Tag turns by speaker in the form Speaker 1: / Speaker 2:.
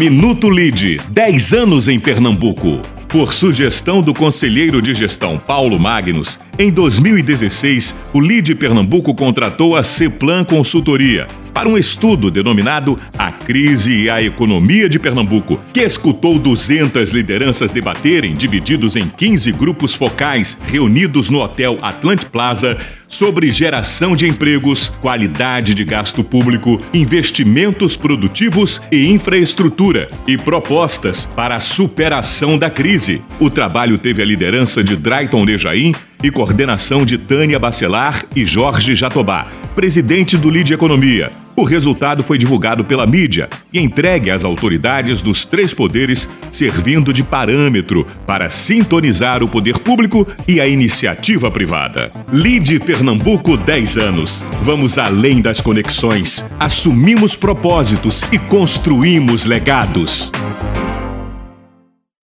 Speaker 1: Minuto Lide, 10 anos em Pernambuco. Por sugestão do conselheiro de gestão Paulo Magnus, em 2016, o LIDE Pernambuco contratou a Ceplan Consultoria para um estudo denominado A Crise e a Economia de Pernambuco, que escutou 200 lideranças debaterem, divididos em 15 grupos focais, reunidos no Hotel Atlant Plaza, sobre geração de empregos, qualidade de gasto público, investimentos produtivos e infraestrutura e propostas para a superação da crise. O trabalho teve a liderança de Drayton Lejaim e coordenação de Tânia Bacelar e Jorge Jatobá, presidente do Lide Economia. O resultado foi divulgado pela mídia e entregue às autoridades dos três poderes, servindo de parâmetro para sintonizar o poder público e a iniciativa privada. Lide Pernambuco 10 anos. Vamos além das conexões, assumimos propósitos e construímos legados.